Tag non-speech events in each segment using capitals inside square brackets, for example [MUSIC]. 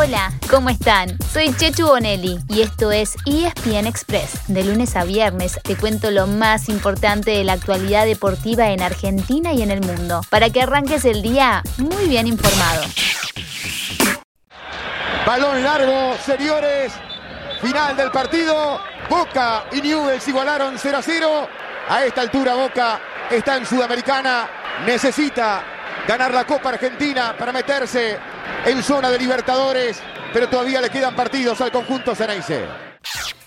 Hola, ¿cómo están? Soy Chechu Bonelli y esto es ESPN Express. De lunes a viernes te cuento lo más importante de la actualidad deportiva en Argentina y en el mundo, para que arranques el día muy bien informado. Balón largo, señores. Final del partido. Boca y Newell's igualaron 0 a 0. A esta altura Boca está en Sudamericana. Necesita ganar la Copa Argentina para meterse en zona de Libertadores. Pero todavía le quedan partidos al conjunto Ceneice.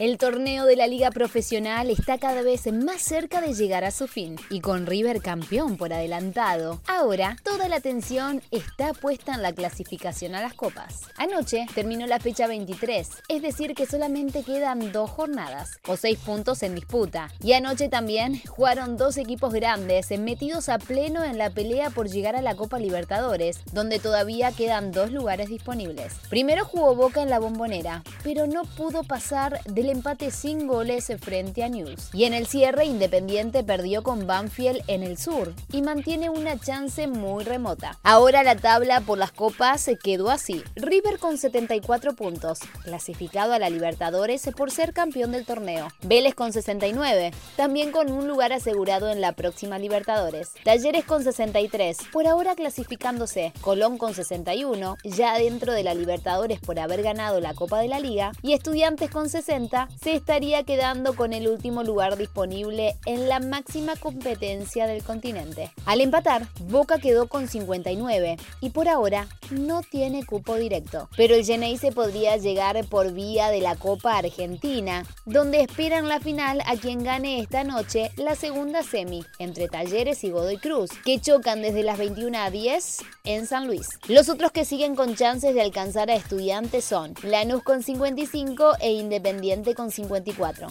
El torneo de la liga profesional está cada vez más cerca de llegar a su fin y con River campeón por adelantado. Ahora toda la atención está puesta en la clasificación a las copas. Anoche terminó la fecha 23, es decir que solamente quedan dos jornadas o seis puntos en disputa. Y anoche también jugaron dos equipos grandes metidos a pleno en la pelea por llegar a la Copa Libertadores, donde todavía quedan dos lugares disponibles. Primero jugó Boca en la bombonera, pero no pudo pasar del empate sin goles frente a News. Y en el cierre, Independiente perdió con Banfield en el sur y mantiene una chance muy remota. Ahora la tabla por las copas se quedó así. River con 74 puntos, clasificado a la Libertadores por ser campeón del torneo. Vélez con 69, también con un lugar asegurado en la próxima Libertadores. Talleres con 63, por ahora clasificándose. Colón con 61, ya dentro de la Libertadores por haber ganado la Copa de la Liga. Y Estudiantes con 60, se estaría quedando con el último lugar disponible en la máxima competencia del continente. Al empatar, Boca quedó con 59 y por ahora no tiene cupo directo. Pero el se podría llegar por vía de la Copa Argentina, donde esperan la final a quien gane esta noche la segunda semi entre Talleres y Godoy Cruz, que chocan desde las 21 a 10 en San Luis. Los otros que siguen con chances de alcanzar a estudiantes son Lanús con 55 e Independiente con 54.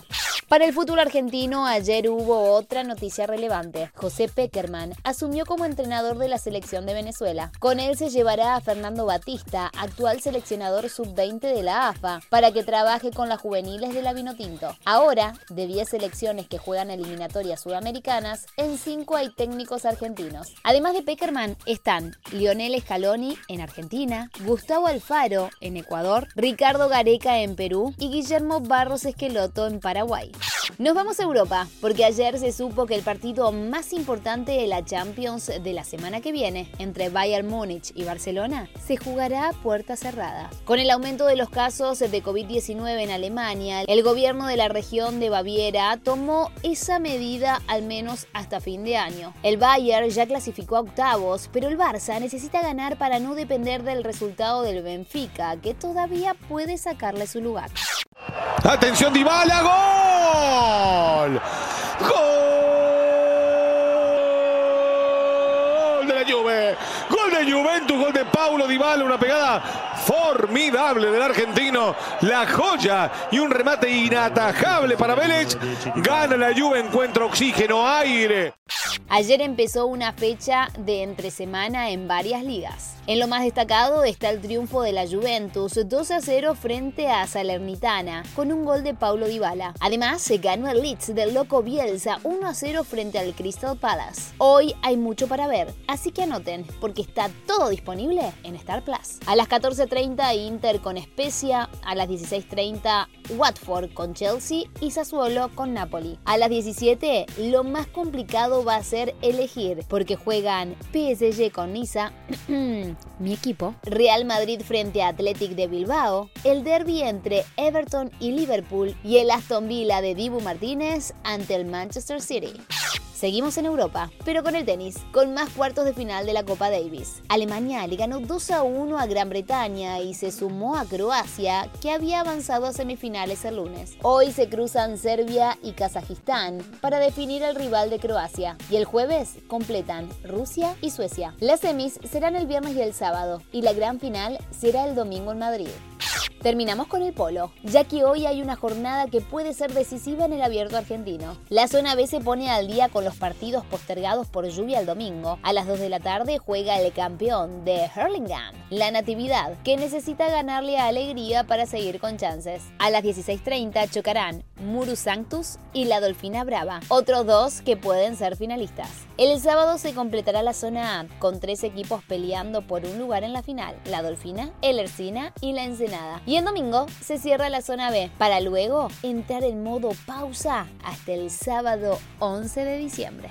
Para el fútbol argentino, ayer hubo otra noticia relevante. José Peckerman asumió como entrenador de la selección de Venezuela. Con él se llevará a Fernando Batista, actual seleccionador sub-20 de la AFA, para que trabaje con las juveniles de la Vinotinto. Ahora, de 10 selecciones que juegan eliminatorias sudamericanas, en 5 hay técnicos argentinos. Además de Peckerman, están Lionel Scaloni en Argentina, Gustavo Alfaro en Ecuador, Ricardo Gareca en Perú y Guillermo Barros Esqueloto en Paraguay. Nos vamos a Europa, porque ayer se supo que el partido más importante de la Champions de la semana que viene, entre Bayern Múnich y Barcelona, se jugará a puerta cerrada. Con el aumento de los casos de COVID-19 en Alemania, el gobierno de la región de Baviera tomó esa medida al menos hasta fin de año. El Bayern ya clasificó a octavos, pero el Barça necesita ganar para no depender del resultado del Benfica, que todavía puede sacarle su lugar. Atención, Dybala. Gol de la Juve. Gol de Juventus, gol de Paulo Dybala, una pegada formidable del argentino, la joya y un remate inatajable para Vélez. Gana la Juve, encuentra oxígeno, aire. Ayer empezó una fecha de entre semana en varias ligas. En lo más destacado está el triunfo de la Juventus 2 a 0 frente a Salernitana con un gol de Paulo Dybala. Además, se ganó el Leeds del Loco Bielsa 1 a 0 frente al Crystal Palace. Hoy hay mucho para ver, así que anoten porque está todo disponible en Star Plus. A las 14:30 Inter con Spezia, a las 16:30 Watford con Chelsea y Sassuolo con Napoli. A las 17 lo más complicado va a ser elegir porque juegan PSG con Niza [CLEARS THROAT] mi equipo, Real Madrid frente a Athletic de Bilbao, el derby entre Everton y Liverpool y el Aston Villa de Dibu Martínez ante el Manchester City. Seguimos en Europa, pero con el tenis, con más cuartos de final de la Copa Davis. Alemania le ganó 2 a 1 a Gran Bretaña y se sumó a Croacia, que había avanzado a semifinales el lunes. Hoy se cruzan Serbia y Kazajistán para definir el rival de Croacia. Y el jueves completan Rusia y Suecia. Las semis serán el viernes y el sábado, y la gran final será el domingo en Madrid. Terminamos con el polo, ya que hoy hay una jornada que puede ser decisiva en el abierto argentino. La zona B se pone al día con los partidos postergados por lluvia el domingo. A las 2 de la tarde juega el campeón de Hurlingham, la Natividad, que necesita ganarle a Alegría para seguir con chances. A las 16.30 chocarán Muru Sanctus y la Dolfina Brava, otros dos que pueden ser finalistas. El sábado se completará la zona A, con tres equipos peleando por un lugar en la final, la Dolfina, el Ercina y la Ensenada. Y el domingo se cierra la zona B, para luego entrar en modo pausa hasta el sábado 11 de diciembre.